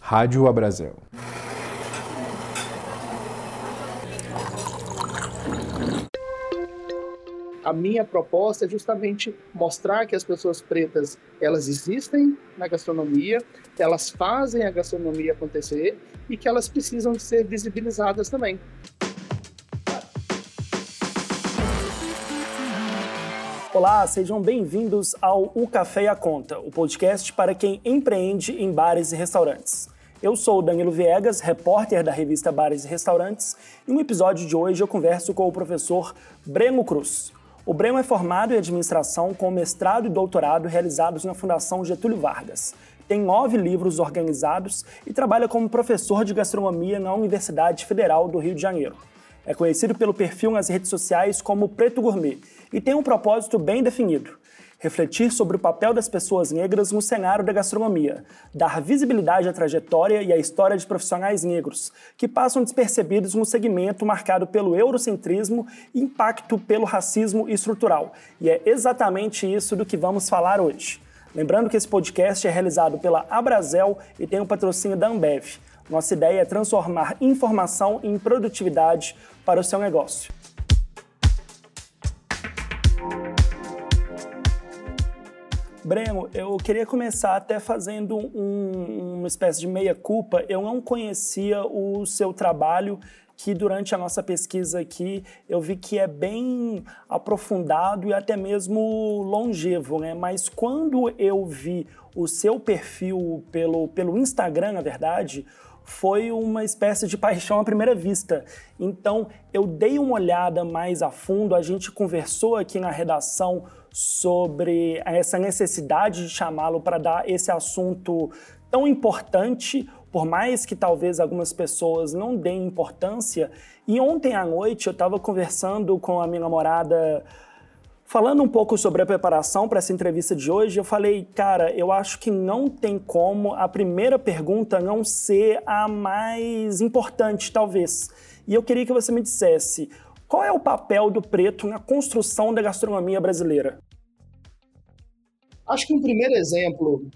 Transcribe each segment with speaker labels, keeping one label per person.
Speaker 1: Rádio Abrazel.
Speaker 2: A minha proposta é justamente mostrar que as pessoas pretas elas existem na gastronomia, elas fazem a gastronomia acontecer e que elas precisam ser visibilizadas também.
Speaker 3: Olá, sejam bem-vindos ao O Café e a Conta, o podcast para quem empreende em bares e restaurantes. Eu sou o Danilo Viegas, repórter da revista Bares e Restaurantes, e no episódio de hoje eu converso com o professor Breno Cruz. O Breno é formado em administração com mestrado e doutorado realizados na Fundação Getúlio Vargas. Tem nove livros organizados e trabalha como professor de gastronomia na Universidade Federal do Rio de Janeiro. É conhecido pelo perfil nas redes sociais como Preto Gourmet e tem um propósito bem definido: refletir sobre o papel das pessoas negras no cenário da gastronomia, dar visibilidade à trajetória e à história de profissionais negros, que passam despercebidos no segmento marcado pelo eurocentrismo e impacto pelo racismo estrutural. E é exatamente isso do que vamos falar hoje. Lembrando que esse podcast é realizado pela Abrazel e tem o patrocínio da Ambev. Nossa ideia é transformar informação em produtividade para o seu negócio. Breno, eu queria começar até fazendo um, uma espécie de meia-culpa. Eu não conhecia o seu trabalho, que durante a nossa pesquisa aqui eu vi que é bem aprofundado e até mesmo longevo, né? Mas quando eu vi o seu perfil pelo, pelo Instagram, na verdade, foi uma espécie de paixão à primeira vista. Então, eu dei uma olhada mais a fundo, a gente conversou aqui na redação sobre essa necessidade de chamá-lo para dar esse assunto tão importante, por mais que talvez algumas pessoas não deem importância. E ontem à noite eu estava conversando com a minha namorada Falando um pouco sobre a preparação para essa entrevista de hoje, eu falei, cara, eu acho que não tem como a primeira pergunta não ser a mais importante, talvez. E eu queria que você me dissesse qual é o papel do preto na construção da gastronomia brasileira?
Speaker 2: Acho que um primeiro exemplo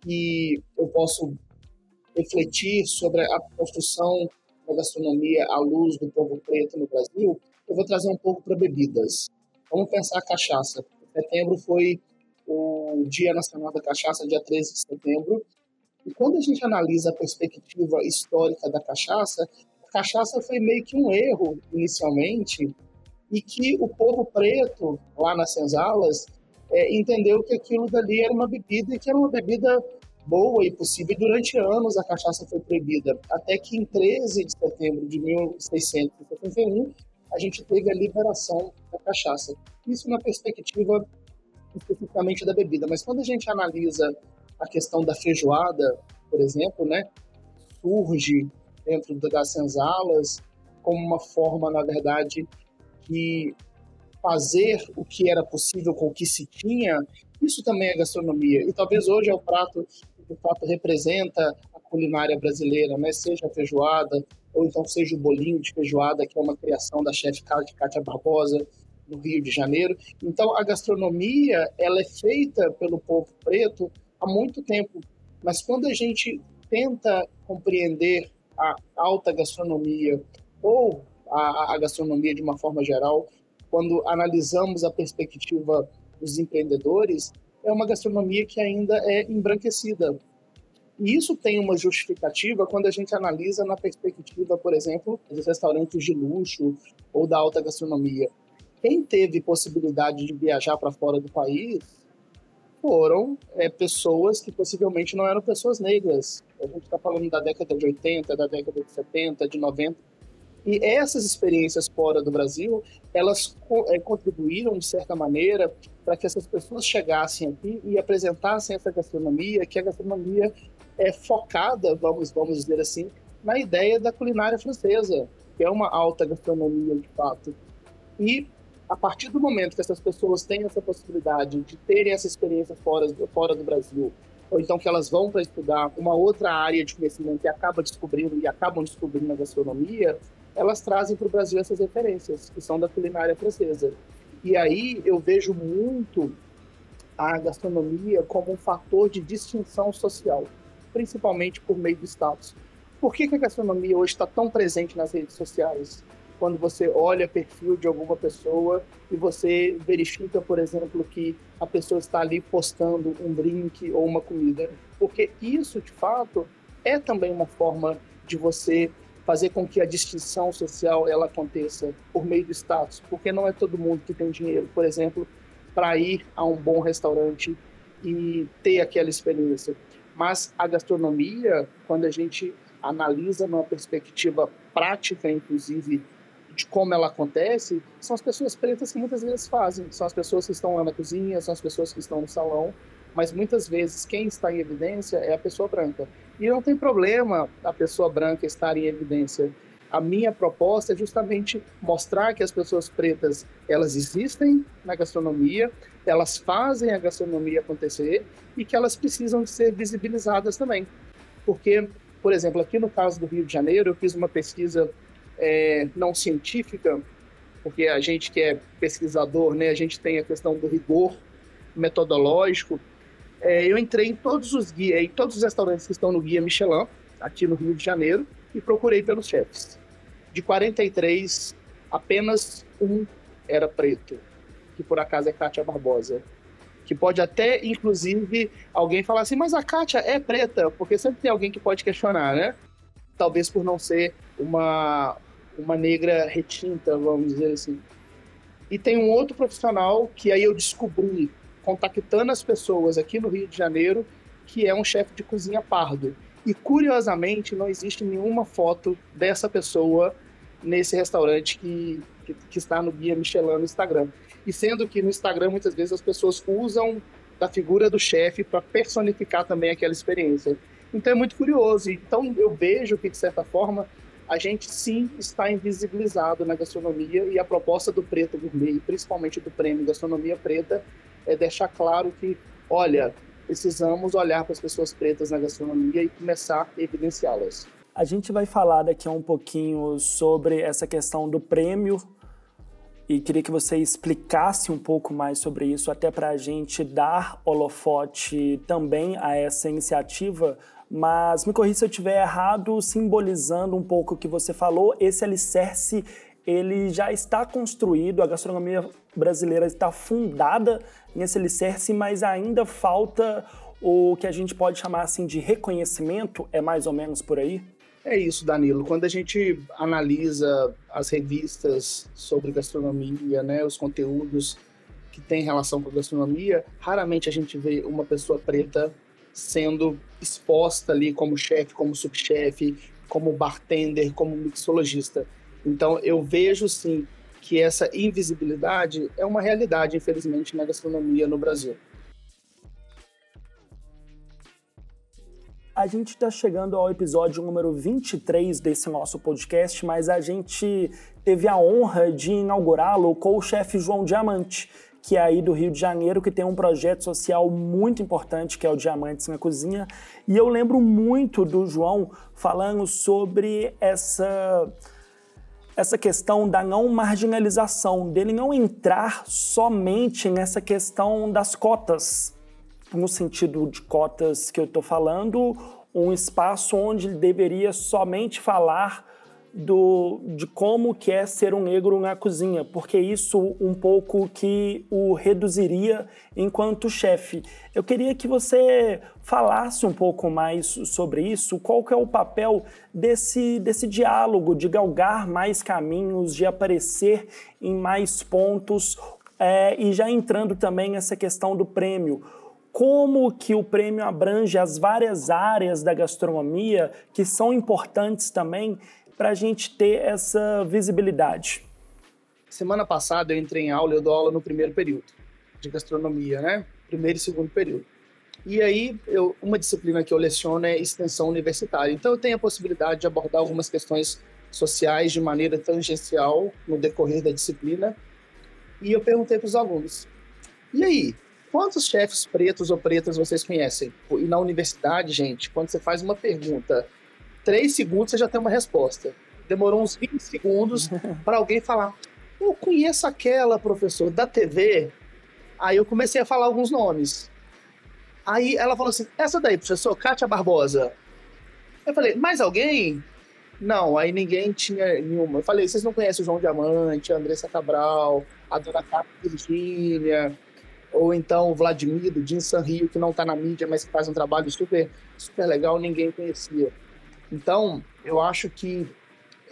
Speaker 2: que eu posso refletir sobre a construção da gastronomia à luz do povo preto no Brasil, eu vou trazer um pouco para bebidas. Vamos pensar a cachaça. Setembro foi o Dia Nacional da Cachaça, dia 13 de setembro. E quando a gente analisa a perspectiva histórica da cachaça, a cachaça foi meio que um erro inicialmente e que o povo preto, lá nas senzalas, é, entendeu que aquilo dali era uma bebida e que era uma bebida boa e possível. Durante anos a cachaça foi proibida, até que em 13 de setembro de 1671 a gente teve a liberação da cachaça. Isso na perspectiva especificamente da bebida, mas quando a gente analisa a questão da feijoada, por exemplo, né, surge dentro das senzalas como uma forma, na verdade, de fazer o que era possível com o que se tinha, isso também é gastronomia. E talvez hoje é o prato que de fato representa a culinária brasileira, né? seja a feijoada, ou então seja o bolinho de feijoada, que é uma criação da chefe Kátia Barbosa, no Rio de Janeiro. Então, a gastronomia ela é feita pelo povo preto há muito tempo, mas quando a gente tenta compreender a alta gastronomia ou a, a gastronomia de uma forma geral, quando analisamos a perspectiva dos empreendedores, é uma gastronomia que ainda é embranquecida. E isso tem uma justificativa quando a gente analisa na perspectiva, por exemplo, dos restaurantes de luxo ou da alta gastronomia. Quem teve possibilidade de viajar para fora do país foram é, pessoas que possivelmente não eram pessoas negras. A gente está falando da década de 80, da década de 70, de 90. E essas experiências fora do Brasil, elas é, contribuíram, de certa maneira, para que essas pessoas chegassem aqui e apresentassem essa gastronomia, que a gastronomia é focada, vamos, vamos dizer assim, na ideia da culinária francesa, que é uma alta gastronomia de fato. E a partir do momento que essas pessoas têm essa possibilidade de terem essa experiência fora, fora do Brasil, ou então que elas vão para estudar uma outra área de conhecimento e acabam descobrindo e acabam descobrindo a gastronomia, elas trazem para o Brasil essas referências, que são da culinária francesa. E aí eu vejo muito a gastronomia como um fator de distinção social. principalmente por meio do status. Por que, que a gastronomia hoje está tão presente nas redes sociais? Quando você olha perfil de alguma pessoa e você verifica, por exemplo, que a pessoa está ali postando um drink ou uma comida. Porque isso, de fato, é também uma forma de você fazer com que a distinção social ela aconteça por meio do status, porque não é todo mundo que tem dinheiro, por exemplo, para ir a um bom restaurante e ter aquela experiência. Mas a gastronomia, quando a gente analisa numa perspectiva prática, inclusive, de como ela acontece, são as pessoas pretas que muitas vezes fazem. São as pessoas que estão lá na cozinha, são as pessoas que estão no salão, mas muitas vezes quem está em evidência é a pessoa branca. E não tem problema a pessoa branca estar em evidência. A minha proposta é justamente mostrar que as pessoas pretas, elas existem na gastronomia, elas fazem a gastronomia acontecer e que elas precisam de ser visibilizadas também. Porque, por exemplo, aqui no caso do Rio de Janeiro, eu fiz uma pesquisa é, não científica, porque a gente que é pesquisador, né, a gente tem a questão do rigor metodológico, é, eu entrei em todos os guias, em todos os restaurantes que estão no guia Michelin, aqui no Rio de Janeiro, e procurei pelos chefes. De 43, apenas um era preto, que por acaso é Kátia Barbosa. Que pode até, inclusive, alguém falar assim, mas a Kátia é preta, porque sempre tem alguém que pode questionar, né? Talvez por não ser uma, uma negra retinta, vamos dizer assim. E tem um outro profissional que aí eu descobri contactando as pessoas aqui no Rio de Janeiro, que é um chefe de cozinha pardo. E curiosamente, não existe nenhuma foto dessa pessoa nesse restaurante que, que, que está no Guia Michelin no Instagram. E sendo que no Instagram muitas vezes as pessoas usam da figura do chefe para personificar também aquela experiência. Então é muito curioso. Então eu vejo que, de certa forma, a gente sim está invisibilizado na gastronomia e a proposta do Preto Gourmet, principalmente do prêmio Gastronomia Preta, é deixar claro que, olha, precisamos olhar para as pessoas pretas na gastronomia e começar a evidenciá-las.
Speaker 3: A gente vai falar daqui a um pouquinho sobre essa questão do prêmio e queria que você explicasse um pouco mais sobre isso, até para a gente dar holofote também a essa iniciativa. Mas me corrija se eu estiver errado, simbolizando um pouco o que você falou, esse alicerce ele já está construído, a gastronomia brasileira está fundada nesse alicerce, mas ainda falta o que a gente pode chamar assim de reconhecimento, é mais ou menos por aí?
Speaker 2: É isso, Danilo. Quando a gente analisa as revistas sobre gastronomia, né, os conteúdos que têm relação com a gastronomia, raramente a gente vê uma pessoa preta sendo exposta ali como chefe, como subchefe, como bartender, como mixologista. Então, eu vejo sim que essa invisibilidade é uma realidade, infelizmente, na gastronomia no Brasil.
Speaker 3: A gente está chegando ao episódio número 23 desse nosso podcast, mas a gente teve a honra de inaugurá-lo com o chefe João Diamante, que é aí do Rio de Janeiro, que tem um projeto social muito importante, que é o Diamantes na Cozinha. E eu lembro muito do João falando sobre essa essa questão da não marginalização, dele não entrar somente nessa questão das cotas, no sentido de cotas que eu estou falando, um espaço onde ele deveria somente falar do, de como que é ser um negro na cozinha, porque isso um pouco que o reduziria enquanto chefe. Eu queria que você falasse um pouco mais sobre isso, qual que é o papel desse, desse diálogo, de galgar mais caminhos, de aparecer em mais pontos, é, e já entrando também nessa questão do prêmio como que o prêmio abrange as várias áreas da gastronomia que são importantes também para a gente ter essa visibilidade?
Speaker 2: Semana passada eu entrei em aula, eu dou aula no primeiro período de gastronomia, né? Primeiro e segundo período. E aí, eu, uma disciplina que eu leciono é extensão universitária. Então, eu tenho a possibilidade de abordar algumas questões sociais de maneira tangencial no decorrer da disciplina. E eu perguntei para os alunos: e aí, quantos chefes pretos ou pretas vocês conhecem? E na universidade, gente, quando você faz uma pergunta 3 segundos você já tem uma resposta. Demorou uns 20 segundos para alguém falar: Eu conheço aquela, professor, da TV. Aí eu comecei a falar alguns nomes. Aí ela falou assim: essa daí, professor, Kátia Barbosa. Eu falei, mais alguém? Não, aí ninguém tinha nenhuma. Eu falei, vocês não conhecem o João Diamante, a Andressa Cabral, a Dona Carla Virgínia, ou então o Vladimir do Jim San Rio, que não está na mídia, mas que faz um trabalho super, super legal, ninguém conhecia. Então, eu acho que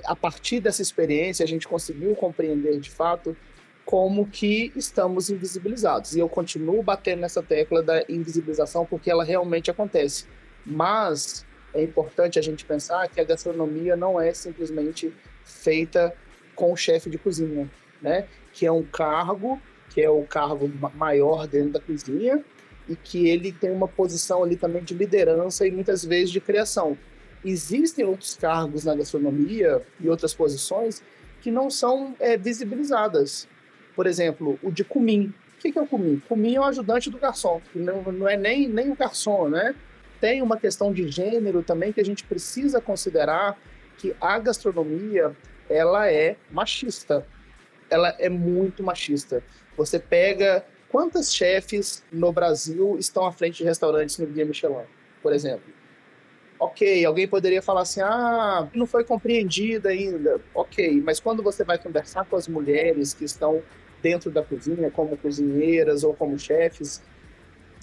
Speaker 2: a partir dessa experiência a gente conseguiu compreender de fato como que estamos invisibilizados. E eu continuo batendo nessa tecla da invisibilização porque ela realmente acontece. Mas é importante a gente pensar que a gastronomia não é simplesmente feita com o chefe de cozinha, né? Que é um cargo, que é o cargo maior dentro da cozinha e que ele tem uma posição ali também de liderança e muitas vezes de criação. Existem outros cargos na gastronomia e outras posições que não são é, visibilizadas. Por exemplo, o de cumim. O que é o cumim? Cumim é o ajudante do garçom, que não, não é nem, nem o garçom, né? Tem uma questão de gênero também que a gente precisa considerar que a gastronomia ela é machista. Ela é muito machista. Você pega quantas chefes no Brasil estão à frente de restaurantes no Guia Michelin, por exemplo. Ok, alguém poderia falar assim, ah, não foi compreendida ainda. Ok, mas quando você vai conversar com as mulheres que estão dentro da cozinha, como cozinheiras ou como chefes,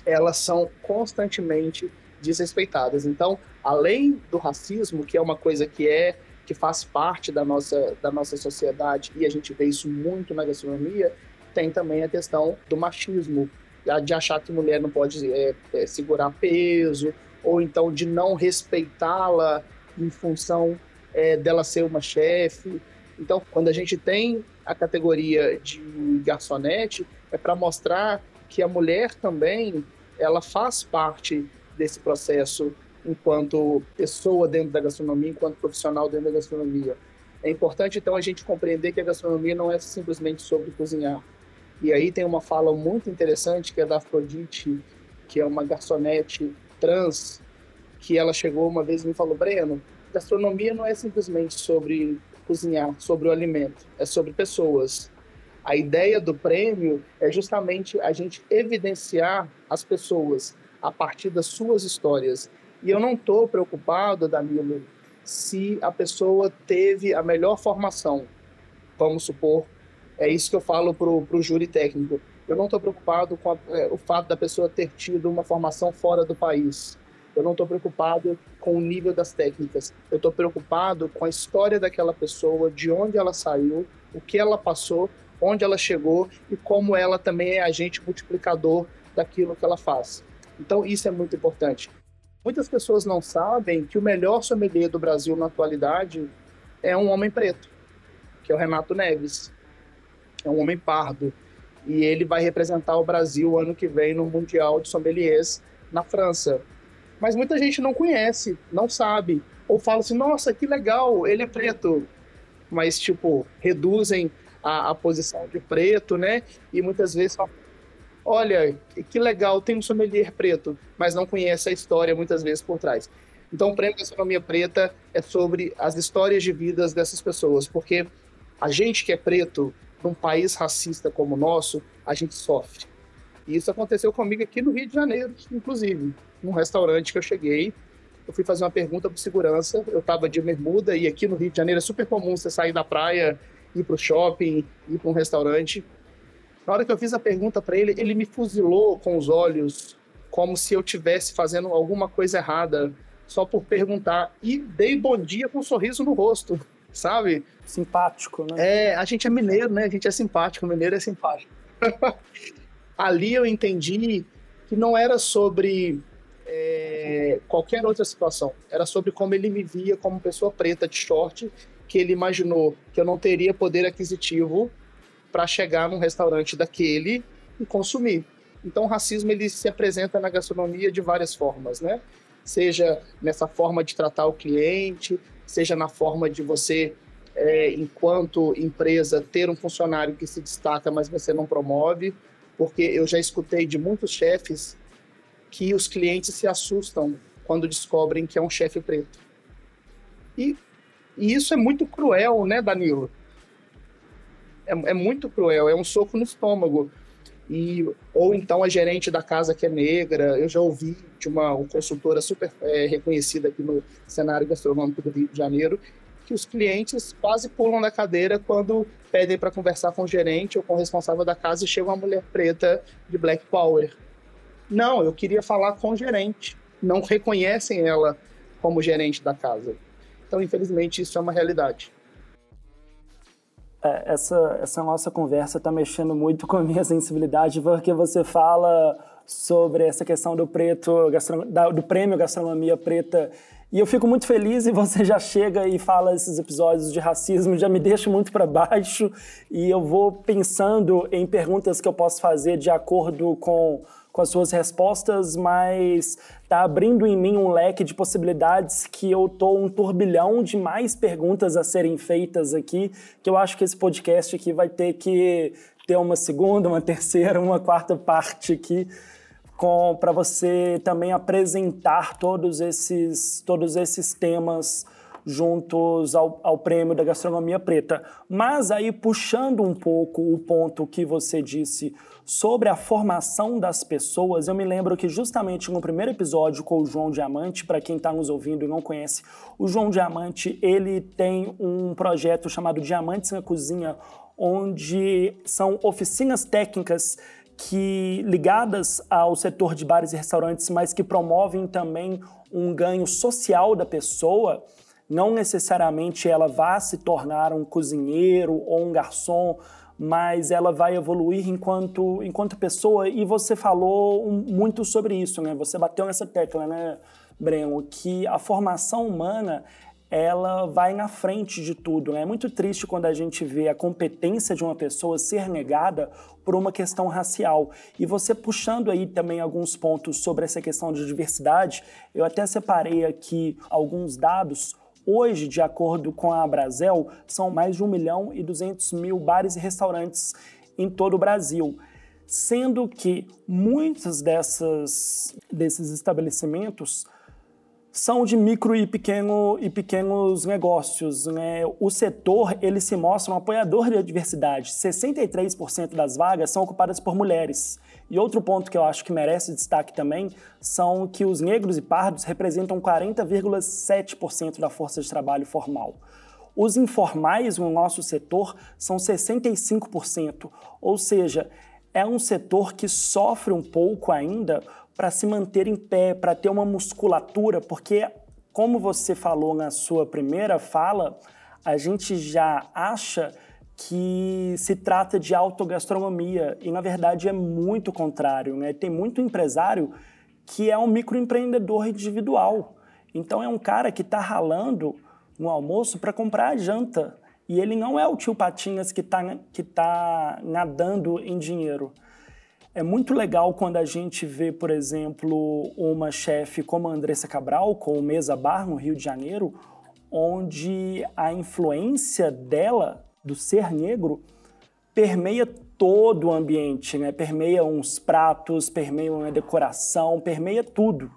Speaker 2: elas são constantemente desrespeitadas. Então, além do racismo, que é uma coisa que é que faz parte da nossa, da nossa sociedade e a gente vê isso muito na gastronomia, tem também a questão do machismo, de achar que mulher não pode é, é, segurar peso, ou então de não respeitá-la em função é, dela ser uma chefe. Então, quando a gente tem a categoria de garçonete, é para mostrar que a mulher também ela faz parte desse processo enquanto pessoa dentro da gastronomia, enquanto profissional dentro da gastronomia. É importante, então, a gente compreender que a gastronomia não é simplesmente sobre cozinhar. E aí tem uma fala muito interessante que é da Afrodite, que é uma garçonete trans, que ela chegou uma vez e me falou, Breno, gastronomia não é simplesmente sobre cozinhar sobre o alimento, é sobre pessoas. A ideia do prêmio é justamente a gente evidenciar as pessoas a partir das suas histórias. E eu não estou preocupado, Danilo, se a pessoa teve a melhor formação. Vamos supor, é isso que eu falo para o júri técnico. Eu não estou preocupado com a, é, o fato da pessoa ter tido uma formação fora do país. Eu não estou preocupado com o nível das técnicas. Eu estou preocupado com a história daquela pessoa, de onde ela saiu, o que ela passou, onde ela chegou e como ela também é agente multiplicador daquilo que ela faz. Então, isso é muito importante. Muitas pessoas não sabem que o melhor sommelier do Brasil na atualidade é um homem preto, que é o Renato Neves. É um homem pardo. E ele vai representar o Brasil ano que vem no Mundial de Sommeliers na França. Mas muita gente não conhece, não sabe. Ou fala assim, nossa, que legal, ele é preto. Mas, tipo, reduzem a, a posição de preto, né? E muitas vezes falam, olha, que legal, tem um sommelier preto, mas não conhece a história muitas vezes por trás. Então, o Prêmio Gastronomia Preta é sobre as histórias de vidas dessas pessoas, porque a gente que é preto, num país racista como o nosso, a gente sofre. E isso aconteceu comigo aqui no Rio de Janeiro, inclusive num restaurante que eu cheguei. Eu fui fazer uma pergunta para segurança. Eu estava de bermuda e aqui no Rio de Janeiro é super comum você sair da praia, ir para o shopping, ir para um restaurante. Na hora que eu fiz a pergunta para ele, ele me fuzilou com os olhos, como se eu tivesse fazendo alguma coisa errada, só por perguntar. E dei bom dia com um sorriso no rosto, sabe?
Speaker 3: Simpático, né?
Speaker 2: É, a gente é mineiro, né? A gente é simpático, o mineiro é simpático. Ali eu entendi que não era sobre é, qualquer outra situação. Era sobre como ele me via como pessoa preta de short, que ele imaginou que eu não teria poder aquisitivo para chegar num restaurante daquele e consumir. Então, o racismo ele se apresenta na gastronomia de várias formas, né? Seja nessa forma de tratar o cliente, seja na forma de você, é, enquanto empresa, ter um funcionário que se destaca, mas você não promove. Porque eu já escutei de muitos chefes que os clientes se assustam quando descobrem que é um chefe preto. E, e, isso é muito cruel, né, Danilo? É, é, muito cruel, é um soco no estômago. E ou então a gerente da casa que é negra. Eu já ouvi de uma, uma consultora super é, reconhecida aqui no cenário gastronômico do Rio de Janeiro que os clientes quase pulam da cadeira quando pedem para conversar com o gerente ou com o responsável da casa e chega uma mulher preta de Black Power. Não, eu queria falar com o gerente. Não reconhecem ela como gerente da casa. Então, infelizmente, isso é uma realidade.
Speaker 3: É, essa, essa nossa conversa está mexendo muito com a minha sensibilidade, porque você fala sobre essa questão do preto, do prêmio Gastronomia Preta. E eu fico muito feliz e você já chega e fala esses episódios de racismo, já me deixa muito para baixo. E eu vou pensando em perguntas que eu posso fazer de acordo com com as suas respostas, mas está abrindo em mim um leque de possibilidades que eu tô um turbilhão de mais perguntas a serem feitas aqui, que eu acho que esse podcast aqui vai ter que ter uma segunda, uma terceira, uma quarta parte aqui para você também apresentar todos esses todos esses temas juntos ao, ao prêmio da gastronomia preta. Mas aí puxando um pouco o ponto que você disse sobre a formação das pessoas, eu me lembro que justamente no primeiro episódio com o João Diamante, para quem está nos ouvindo e não conhece, o João Diamante ele tem um projeto chamado Diamantes na Cozinha, onde são oficinas técnicas que ligadas ao setor de bares e restaurantes, mas que promovem também um ganho social da pessoa. Não necessariamente ela vá se tornar um cozinheiro ou um garçom, mas ela vai evoluir enquanto, enquanto pessoa. E você falou um, muito sobre isso, né? Você bateu nessa tecla, né, Breno? Que a formação humana ela vai na frente de tudo. Né? É muito triste quando a gente vê a competência de uma pessoa ser negada por uma questão racial. E você puxando aí também alguns pontos sobre essa questão de diversidade, eu até separei aqui alguns dados Hoje, de acordo com a Brasel, são mais de 1 milhão e 200 mil bares e restaurantes em todo o Brasil, sendo que muitos dessas, desses estabelecimentos são de micro e, pequeno, e pequenos negócios. Né? O setor ele se mostra um apoiador da diversidade. 63% das vagas são ocupadas por mulheres. E outro ponto que eu acho que merece destaque também são que os negros e pardos representam 40,7% da força de trabalho formal. Os informais no nosso setor são 65%, ou seja, é um setor que sofre um pouco ainda para se manter em pé, para ter uma musculatura, porque, como você falou na sua primeira fala, a gente já acha que se trata de autogastronomia e na verdade é muito contrário, né? Tem muito empresário que é um microempreendedor individual. Então é um cara que está ralando no almoço para comprar a janta e ele não é o tio Patinhas que está que tá nadando em dinheiro. É muito legal quando a gente vê, por exemplo, uma chefe como a Andressa Cabral, com o Mesa Bar no Rio de Janeiro, onde a influência dela do ser negro permeia todo o ambiente, né? Permeia uns pratos, permeia uma decoração, permeia tudo.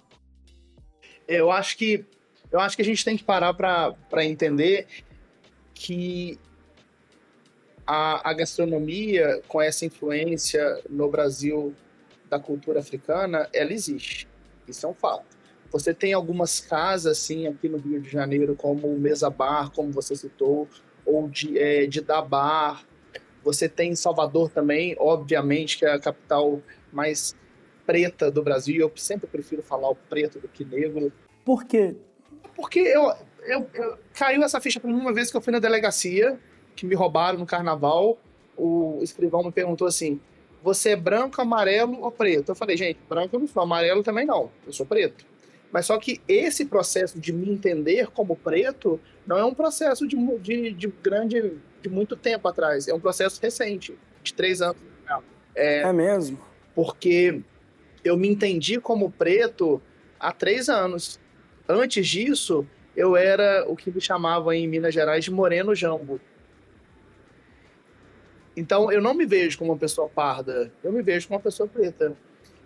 Speaker 2: Eu acho que eu acho que a gente tem que parar para entender que a, a, gastronomia com essa influência no Brasil da cultura africana, ela existe. Isso é um fato. Você tem algumas casas assim aqui no Rio de Janeiro, como o Mesa Bar, como você citou, ou de, é, de Dabar. Você tem Salvador também, obviamente, que é a capital mais preta do Brasil. Eu sempre prefiro falar o preto do que negro.
Speaker 3: Por quê?
Speaker 2: Porque eu, eu, eu caiu essa ficha para mim uma vez que eu fui na delegacia, que me roubaram no carnaval. O escrivão me perguntou assim: você é branco, amarelo ou preto? Eu falei, gente, branco eu não sou, amarelo também não, eu sou preto. Mas só que esse processo de me entender como preto não é um processo de, de, de grande, de muito tempo atrás. É um processo recente, de três anos.
Speaker 3: É, é mesmo?
Speaker 2: Porque eu me entendi como preto há três anos. Antes disso, eu era o que me chamavam em Minas Gerais de moreno jambo. Então, eu não me vejo como uma pessoa parda, eu me vejo como uma pessoa preta.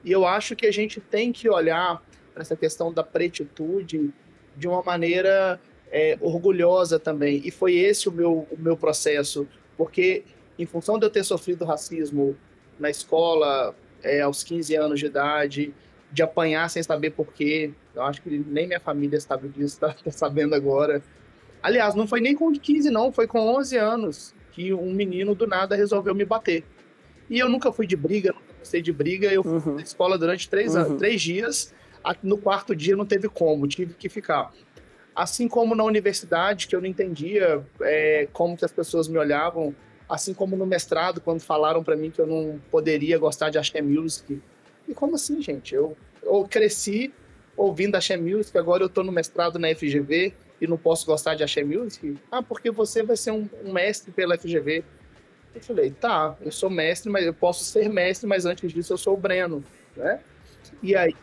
Speaker 2: E eu acho que a gente tem que olhar essa questão da pretitude de uma maneira é, orgulhosa também. E foi esse o meu, o meu processo, porque em função de eu ter sofrido racismo na escola é, aos 15 anos de idade, de apanhar sem saber porquê. Eu acho que nem minha família sabe disso, tá, tá sabendo agora. Aliás, não foi nem com 15, não, foi com 11 anos que um menino do nada resolveu me bater. E eu nunca fui de briga, nunca gostei de briga. Eu uhum. fui na escola durante três, uhum. anos, três dias. No quarto dia não teve como, tive que ficar. Assim como na universidade, que eu não entendia é, como que as pessoas me olhavam. Assim como no mestrado, quando falaram para mim que eu não poderia gostar de Axé Music. E como assim, gente? Eu, eu cresci ouvindo Axé Music, agora eu tô no mestrado na FGV e não posso gostar de Axé Music? Ah, porque você vai ser um, um mestre pela FGV. Eu falei, tá, eu sou mestre, mas eu posso ser mestre, mas antes disso eu sou o Breno, né? E aí...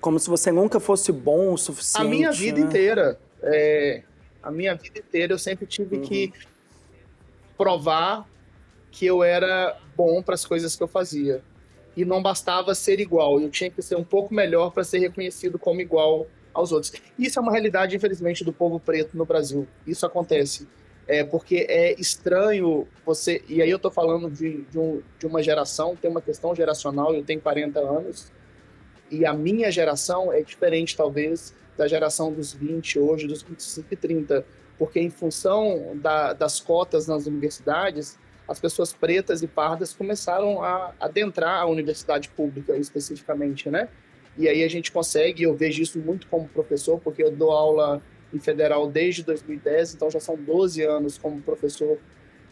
Speaker 3: Como se você nunca fosse bom o suficiente,
Speaker 2: A minha vida
Speaker 3: né?
Speaker 2: inteira, é, a minha vida inteira eu sempre tive uhum. que provar que eu era bom para as coisas que eu fazia. E não bastava ser igual, eu tinha que ser um pouco melhor para ser reconhecido como igual aos outros. Isso é uma realidade, infelizmente, do povo preto no Brasil. Isso acontece. É porque é estranho você. E aí eu estou falando de, de, um, de uma geração, tem uma questão geracional, eu tenho 40 anos, e a minha geração é diferente, talvez, da geração dos 20 hoje, dos 25 e 30. Porque, em função da, das cotas nas universidades, as pessoas pretas e pardas começaram a adentrar a universidade pública, especificamente, né? E aí a gente consegue, eu vejo isso muito como professor, porque eu dou aula em federal desde 2010, então já são 12 anos como professor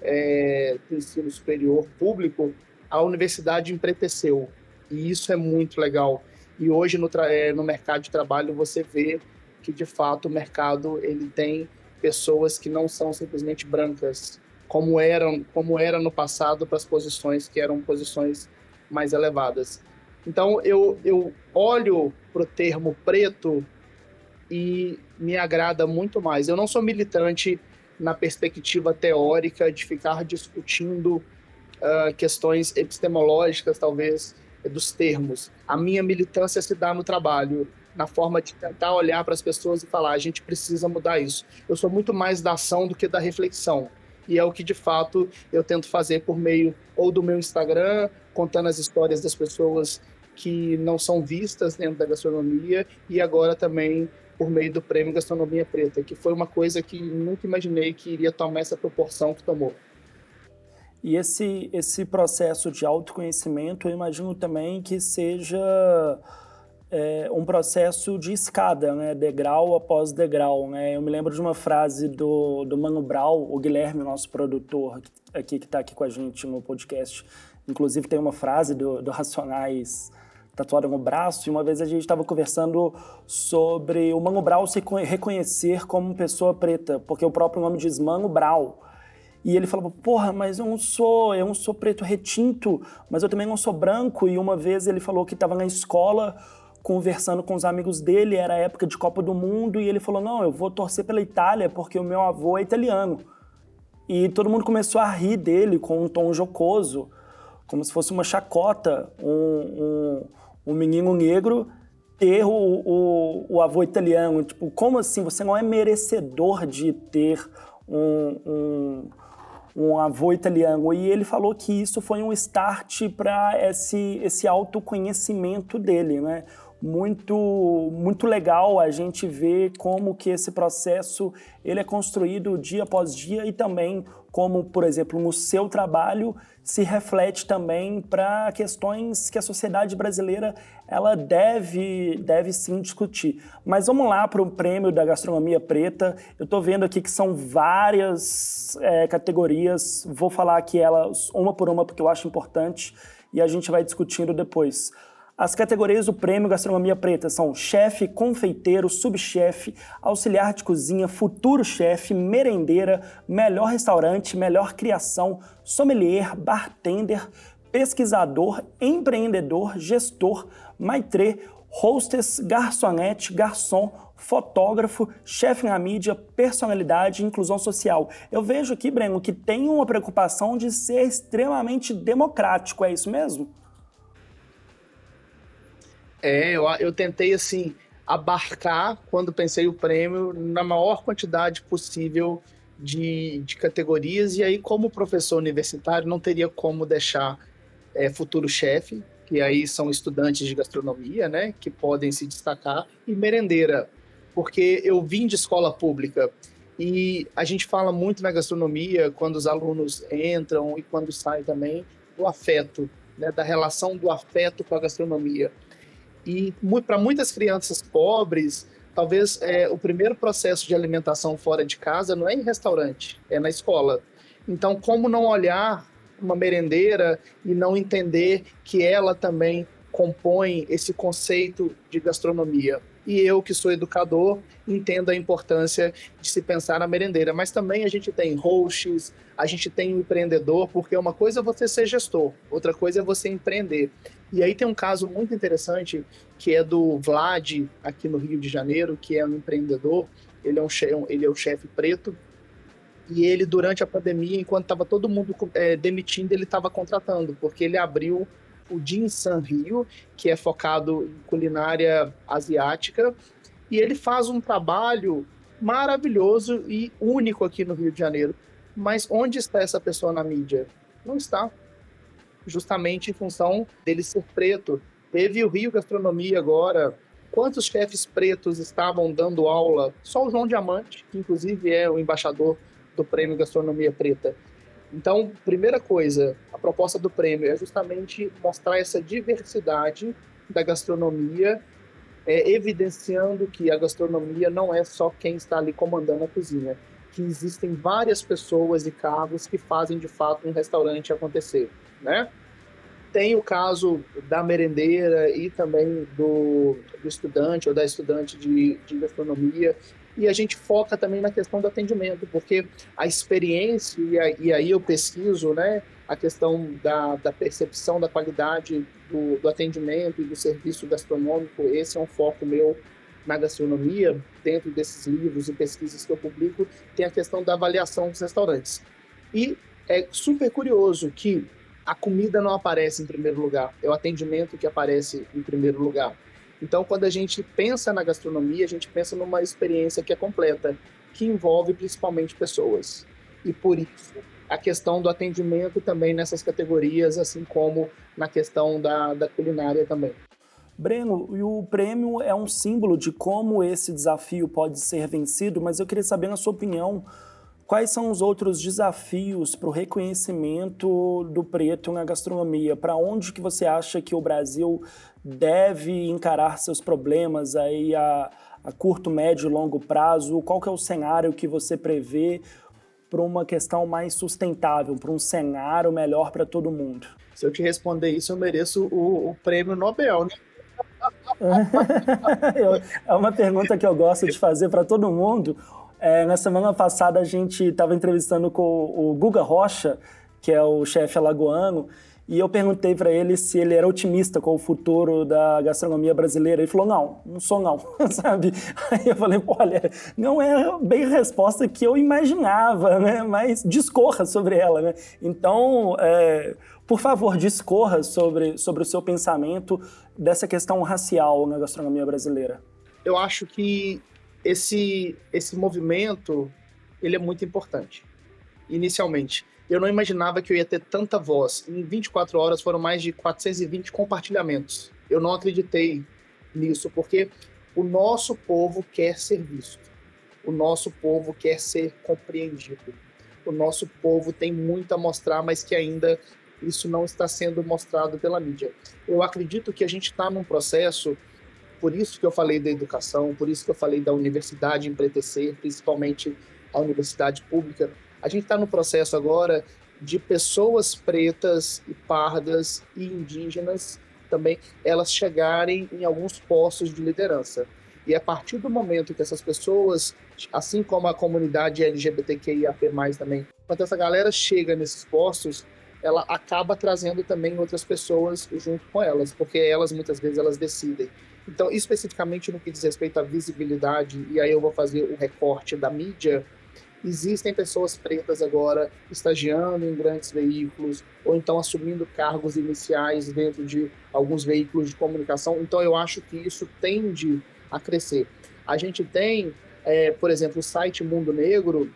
Speaker 2: é, do ensino superior público, a universidade empreteceu. E isso é muito legal. E hoje no, é, no mercado de trabalho você vê que de fato o mercado ele tem pessoas que não são simplesmente brancas, como eram como era no passado para as posições que eram posições mais elevadas. Então eu, eu olho para o termo preto e me agrada muito mais. Eu não sou militante na perspectiva teórica de ficar discutindo uh, questões epistemológicas, talvez, dos termos. A minha militância se dá no trabalho, na forma de tentar olhar para as pessoas e falar: a gente precisa mudar isso. Eu sou muito mais da ação do que da reflexão. E é o que de fato eu tento fazer por meio ou do meu Instagram, contando as histórias das pessoas que não são vistas dentro da gastronomia e agora também por meio do Prêmio Gastronomia Preta, que foi uma coisa que nunca imaginei que iria tomar essa proporção que tomou.
Speaker 3: E esse, esse processo de autoconhecimento, eu imagino também que seja é, um processo de escada, né? degrau após degrau. Né? Eu me lembro de uma frase do, do Mano Brown, o Guilherme, nosso produtor aqui, que está aqui com a gente no podcast. Inclusive tem uma frase do, do Racionais tatuada no braço, e uma vez a gente estava conversando sobre o Mano Brown se reconhecer como pessoa preta, porque o próprio nome diz Mano Brown. E ele falava, porra, mas eu não sou, eu não sou preto retinto, mas eu também não sou branco. E uma vez ele falou que estava na escola conversando com os amigos dele, era época de Copa do Mundo, e ele falou, não, eu vou torcer pela Itália porque o meu avô é italiano. E todo mundo começou a rir dele com um tom jocoso, como se fosse uma chacota, um, um um menino negro ter o, o, o, avô italiano. Tipo, como assim? Você não é merecedor de ter um, um, um avô italiano. E ele falou que isso foi um start para esse, esse autoconhecimento dele, né? Muito, muito legal a gente ver como que esse processo ele é construído dia após dia e também como, por exemplo, no seu trabalho se reflete também para questões que a sociedade brasileira ela deve, deve sim discutir. Mas vamos lá para o prêmio da gastronomia preta. Eu estou vendo aqui que são várias é, categorias. Vou falar aqui elas uma por uma porque eu acho importante e a gente vai discutindo depois. As categorias do Prêmio Gastronomia Preta são chefe, confeiteiro, subchefe, auxiliar de cozinha, futuro chefe, merendeira, melhor restaurante, melhor criação, sommelier, bartender, pesquisador, empreendedor, gestor, maitre, hostess, garçonete, garçom, fotógrafo, chefe na mídia, personalidade e inclusão social. Eu vejo aqui, Breno, que tem uma preocupação de ser extremamente democrático, é isso mesmo?
Speaker 2: É, eu, eu tentei, assim, abarcar, quando pensei o prêmio, na maior quantidade possível de, de categorias, e aí, como professor universitário, não teria como deixar é, futuro chefe, que aí são estudantes de gastronomia, né, que podem se destacar, e merendeira, porque eu vim de escola pública e a gente fala muito na gastronomia, quando os alunos entram e quando saem também, do afeto, né, da relação do afeto com a gastronomia. E para muitas crianças pobres, talvez é, o primeiro processo de alimentação fora de casa não é em restaurante, é na escola. Então, como não olhar uma merendeira e não entender que ela também compõe esse conceito de gastronomia? e eu, que sou educador, entendo a importância de se pensar na merendeira. Mas também a gente tem hosts, a gente tem um empreendedor, porque uma coisa é você ser gestor, outra coisa é você empreender. E aí tem um caso muito interessante que é do Vlad, aqui no Rio de Janeiro, que é um empreendedor, ele é, um ele é o chefe preto, e ele, durante a pandemia, enquanto estava todo mundo é, demitindo, ele estava contratando, porque ele abriu o Jin San Rio, que é focado em culinária asiática, e ele faz um trabalho maravilhoso e único aqui no Rio de Janeiro. Mas onde está essa pessoa na mídia? Não está. Justamente em função dele ser preto. Teve o Rio Gastronomia agora. Quantos chefes pretos estavam dando aula? Só o João Diamante, que inclusive é o embaixador do Prêmio Gastronomia Preta. Então, primeira coisa, a proposta do prêmio é justamente mostrar essa diversidade da gastronomia, é, evidenciando que a gastronomia não é só quem está ali comandando a cozinha, que existem várias pessoas e cargos que fazem de fato um restaurante acontecer, né? Tem o caso da merendeira e também do, do estudante ou da estudante de, de gastronomia, e a gente foca também na questão do atendimento, porque a experiência, e aí eu pesquiso, né, a questão da, da percepção da qualidade do, do, atendimento e do serviço gastronômico, esse é um foco meu na gastronomia, dentro desses livros e pesquisas que eu publico, tem a questão da avaliação dos restaurantes. E é super curioso que a comida não aparece em primeiro lugar, é o atendimento que aparece em primeiro lugar. Então, quando a gente pensa na gastronomia, a gente pensa numa experiência que é completa, que envolve principalmente pessoas. E por isso, a questão do atendimento também nessas categorias, assim como na questão da, da culinária também.
Speaker 3: Breno, e o prêmio é um símbolo de como esse desafio pode ser vencido, mas eu queria saber, na sua opinião, Quais são os outros desafios para o reconhecimento do preto na gastronomia? Para onde que você acha que o Brasil deve encarar seus problemas aí a, a curto, médio e longo prazo? Qual que é o cenário que você prevê para uma questão mais sustentável, para um cenário melhor para todo mundo?
Speaker 2: Se eu te responder isso, eu mereço o, o prêmio Nobel, né?
Speaker 3: é uma pergunta que eu gosto de fazer para todo mundo. É, na semana passada a gente estava entrevistando com o Guga Rocha, que é o chefe alagoano, e eu perguntei para ele se ele era otimista com o futuro da gastronomia brasileira. Ele falou: não, não sou não, sabe? Aí eu falei: olha, não é bem a resposta que eu imaginava, né? Mas discorra sobre ela, né? Então, é, por favor, discorra sobre, sobre o seu pensamento dessa questão racial na gastronomia brasileira.
Speaker 2: Eu acho que esse, esse movimento ele é muito importante, inicialmente. Eu não imaginava que eu ia ter tanta voz. Em 24 horas foram mais de 420 compartilhamentos. Eu não acreditei nisso, porque o nosso povo quer ser visto. O nosso povo quer ser compreendido. O nosso povo tem muito a mostrar, mas que ainda isso não está sendo mostrado pela mídia. Eu acredito que a gente está num processo por isso que eu falei da educação, por isso que eu falei da universidade empretecer, principalmente a universidade pública. A gente está no processo agora de pessoas pretas e pardas e indígenas também elas chegarem em alguns postos de liderança. E a partir do momento que essas pessoas, assim como a comunidade LGBTQIAP+, também, quando essa galera chega nesses postos, ela acaba trazendo também outras pessoas junto com elas, porque elas muitas vezes elas decidem. Então, especificamente no que diz respeito à visibilidade, e aí eu vou fazer o recorte da mídia, existem pessoas pretas agora estagiando em grandes veículos ou então assumindo cargos iniciais dentro de alguns veículos de comunicação. Então, eu acho que isso tende a crescer. A gente tem, é, por exemplo, o site Mundo Negro,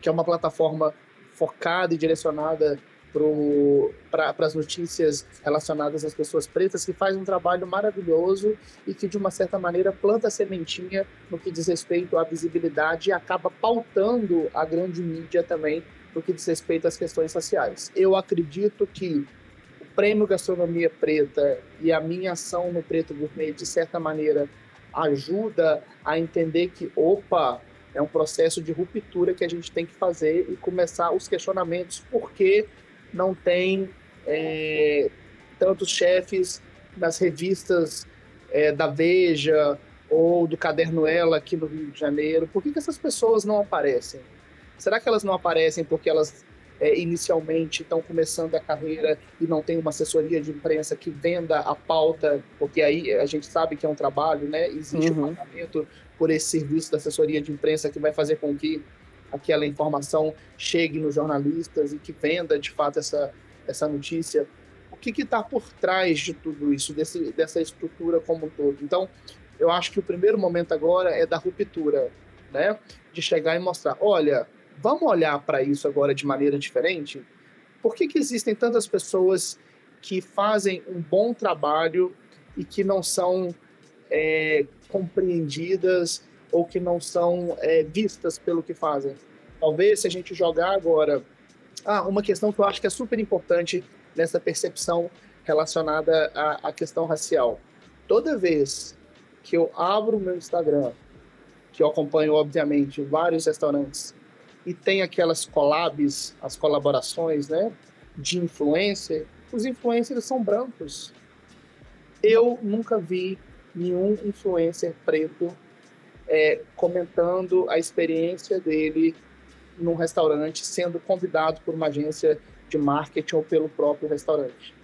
Speaker 2: que é uma plataforma focada e direcionada para as notícias relacionadas às pessoas pretas, que faz um trabalho maravilhoso e que, de uma certa maneira, planta sementinha no que diz respeito à visibilidade e acaba pautando a grande mídia também no que diz respeito às questões raciais. Eu acredito que o Prêmio Gastronomia Preta e a minha ação no Preto Gourmet, de certa maneira, ajuda a entender que, opa, é um processo de ruptura que a gente tem que fazer e começar os questionamentos por que não tem é, tantos chefes nas revistas é, da Veja ou do Caderno Ela aqui no Rio de Janeiro. Por que, que essas pessoas não aparecem? Será que elas não aparecem porque elas é, inicialmente estão começando a carreira e não tem uma assessoria de imprensa que venda a pauta, porque aí a gente sabe que é um trabalho, né? Existe uhum. um pagamento por esse serviço da assessoria de imprensa que vai fazer com que aquela informação chegue nos jornalistas e que venda de fato essa, essa notícia. O que está por trás de tudo isso, desse, dessa estrutura como um todo? Então, eu acho que o primeiro momento agora é da ruptura, né? De chegar e mostrar, olha, vamos olhar para isso agora de maneira diferente? Por que, que existem tantas pessoas que fazem um bom trabalho e que não são é, compreendidas ou que não são é, vistas pelo que fazem. Talvez se a gente jogar agora, ah, uma questão que eu acho que é super importante nessa percepção relacionada à, à questão racial. Toda vez que eu abro o meu Instagram, que eu acompanho, obviamente, vários restaurantes, e tem aquelas collabs, as colaborações, né, de influencer, os influencers são brancos. Eu nunca vi nenhum influencer preto é, comentando a experiência dele num restaurante, sendo convidado por uma agência de marketing ou pelo próprio restaurante.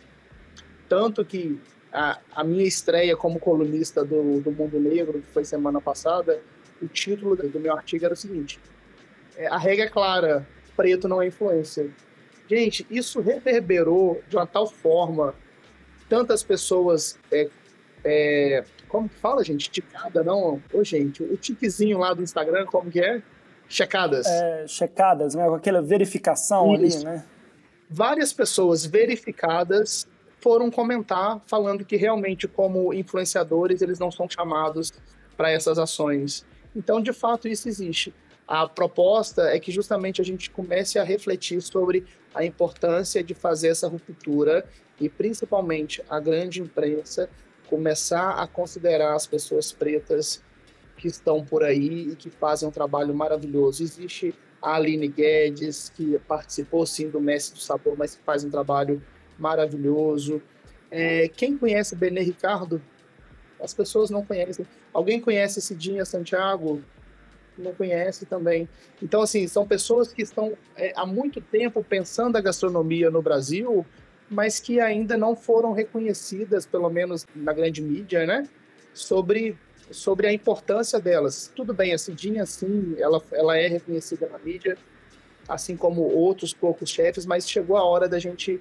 Speaker 2: Tanto que a, a minha estreia como colunista do, do Mundo Negro, que foi semana passada, o título do meu artigo era o seguinte: é, a regra é clara, preto não é influencer. Gente, isso reverberou de uma tal forma, tantas pessoas é, é, como que fala, gente? Ticada, não? Ô, gente, o tiquezinho lá do Instagram, como que é? Checadas.
Speaker 3: É, checadas, né? Com aquela verificação Isso. ali, né?
Speaker 2: Várias pessoas verificadas foram comentar falando que realmente, como influenciadores, eles não são chamados para essas ações. Então, de fato, isso existe. A proposta é que justamente a gente comece a refletir sobre a importância de fazer essa ruptura e, principalmente, a grande imprensa começar a considerar as pessoas pretas que estão por aí e que fazem um trabalho maravilhoso. Existe a Aline Guedes, que participou sim do Mestre do Sabor, mas que faz um trabalho maravilhoso. É, quem conhece Benê Ricardo? As pessoas não conhecem. Alguém conhece Cidinha Santiago? Não conhece também. Então, assim, são pessoas que estão é, há muito tempo pensando a gastronomia no Brasil mas que ainda não foram reconhecidas, pelo menos na grande mídia, né? Sobre, sobre a importância delas. Tudo bem, a Cidinha, sim, ela, ela é reconhecida na mídia, assim como outros poucos chefes, mas chegou a hora da gente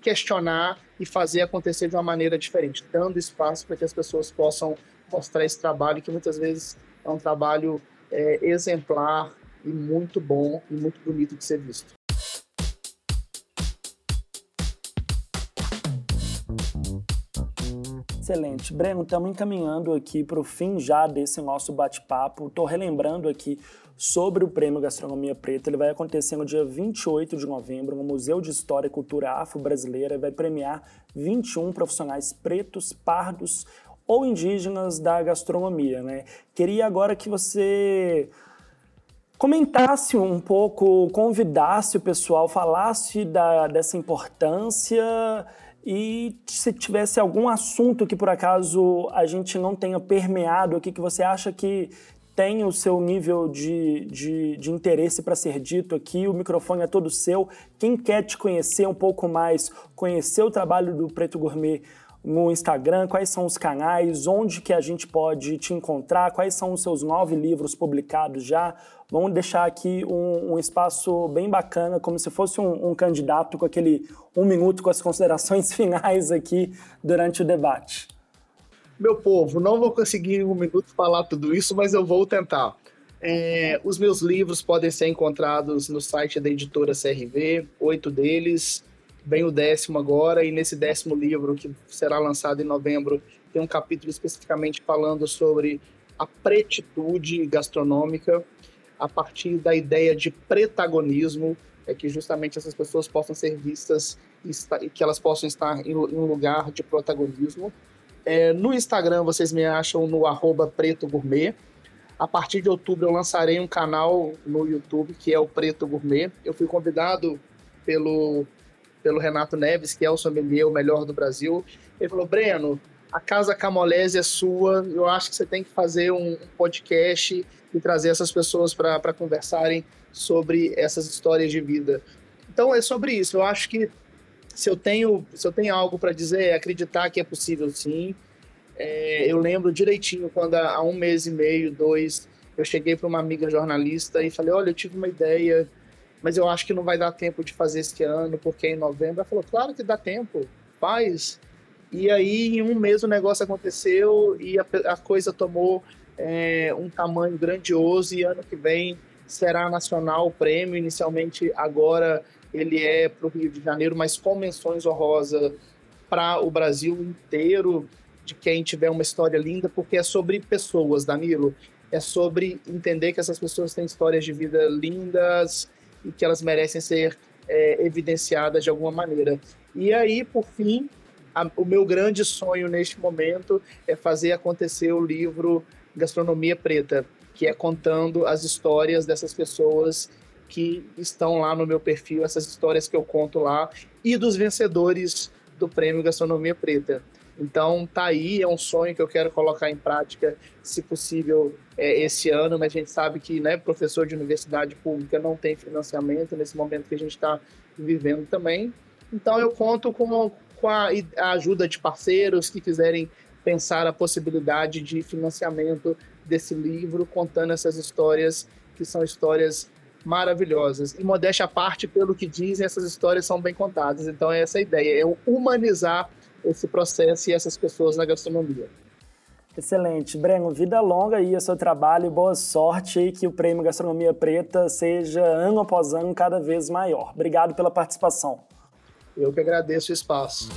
Speaker 2: questionar e fazer acontecer de uma maneira diferente, dando espaço para que as pessoas possam mostrar esse trabalho, que muitas vezes é um trabalho é, exemplar e muito bom e muito bonito de ser visto.
Speaker 3: Excelente. Breno, estamos encaminhando aqui para o fim já desse nosso bate-papo. Estou relembrando aqui sobre o Prêmio Gastronomia Preta. Ele vai acontecer no dia 28 de novembro no Museu de História e Cultura Afro-Brasileira e vai premiar 21 profissionais pretos, pardos ou indígenas da gastronomia. Né? Queria agora que você comentasse um pouco, convidasse o pessoal, falasse da, dessa importância e se tivesse algum assunto que por acaso a gente não tenha permeado aqui, que você acha que tem o seu nível de, de, de interesse para ser dito aqui, o microfone é todo seu. Quem quer te conhecer um pouco mais, conhecer o trabalho do Preto Gourmet no Instagram, quais são os canais, onde que a gente pode te encontrar, quais são os seus nove livros publicados já. Vamos deixar aqui um, um espaço bem bacana, como se fosse um, um, candidato com aquele um minuto com as considerações finais aqui durante o debate.
Speaker 2: Meu povo, não vou conseguir em um minuto falar tudo isso, mas eu vou tentar. É, os meus livros podem ser encontrados no site da editora CRV, oito deles, vem o décimo agora, e nesse décimo livro, que será lançado em novembro, tem um capítulo especificamente falando sobre a pretitude gastronômica, a partir da ideia de protagonismo, é que justamente essas pessoas possam ser vistas e que elas possam estar em um lugar de protagonismo. É, no Instagram vocês me acham no arroba Preto Gourmet. A partir de outubro eu lançarei um canal no YouTube que é o Preto Gourmet. Eu fui convidado pelo, pelo Renato Neves, que é o sommelier o melhor do Brasil. Ele falou, Breno, a Casa Camolese é sua, eu acho que você tem que fazer um podcast e trazer essas pessoas para conversarem sobre essas histórias de vida. Então é sobre isso. Eu acho que se eu tenho, se eu tenho algo para dizer, é acreditar que é possível sim. É, eu lembro direitinho quando há um mês e meio, dois, eu cheguei para uma amiga jornalista e falei: Olha, eu tive uma ideia, mas eu acho que não vai dar tempo de fazer este ano, porque é em novembro. Ela falou: Claro que dá tempo, faz. E aí, em um mês, o negócio aconteceu e a, a coisa tomou é, um tamanho grandioso. E ano que vem será nacional o prêmio. Inicialmente, agora ele é para o Rio de Janeiro, mas com menções honrosas para o Brasil inteiro, de quem tiver uma história linda, porque é sobre pessoas, Danilo. É sobre entender que essas pessoas têm histórias de vida lindas e que elas merecem ser é, evidenciadas de alguma maneira. E aí, por fim, a, o meu grande sonho neste momento é fazer acontecer o livro Gastronomia Preta, que é contando as histórias dessas pessoas que estão lá no meu perfil, essas histórias que eu conto lá, e dos vencedores do Prêmio Gastronomia Preta. Então, tá aí, é um sonho que eu quero colocar em prática, se possível, é, esse ano, mas a gente sabe que né, professor de universidade pública não tem financiamento nesse momento que a gente está vivendo também. Então, eu conto com, com a, a ajuda de parceiros que quiserem pensar a possibilidade de financiamento desse livro, contando essas histórias que são histórias maravilhosas. E modéstia à parte, pelo que dizem, essas histórias são bem contadas. Então é essa a ideia, é humanizar esse processo e essas pessoas na gastronomia.
Speaker 3: Excelente. Breno, vida longa aí ao seu trabalho boa sorte e que o Prêmio Gastronomia Preta seja ano após ano cada vez maior. Obrigado pela participação.
Speaker 2: Eu que agradeço o espaço.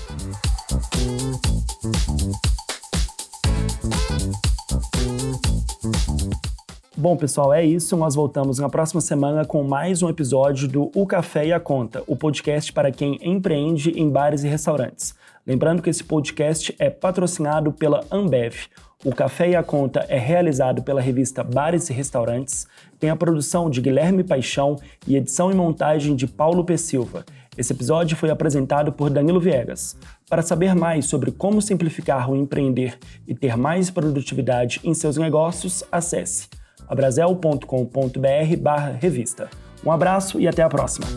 Speaker 3: Bom, pessoal, é isso. Nós voltamos na próxima semana com mais um episódio do O Café e a Conta, o podcast para quem empreende em bares e restaurantes. Lembrando que esse podcast é patrocinado pela Ambev. O Café e a Conta é realizado pela revista Bares e Restaurantes, tem a produção de Guilherme Paixão e edição e montagem de Paulo P. Silva. Esse episódio foi apresentado por Danilo Viegas. Para saber mais sobre como simplificar o empreender e ter mais produtividade em seus negócios, acesse abrazel.com.br barra revista. Um abraço e até a próxima!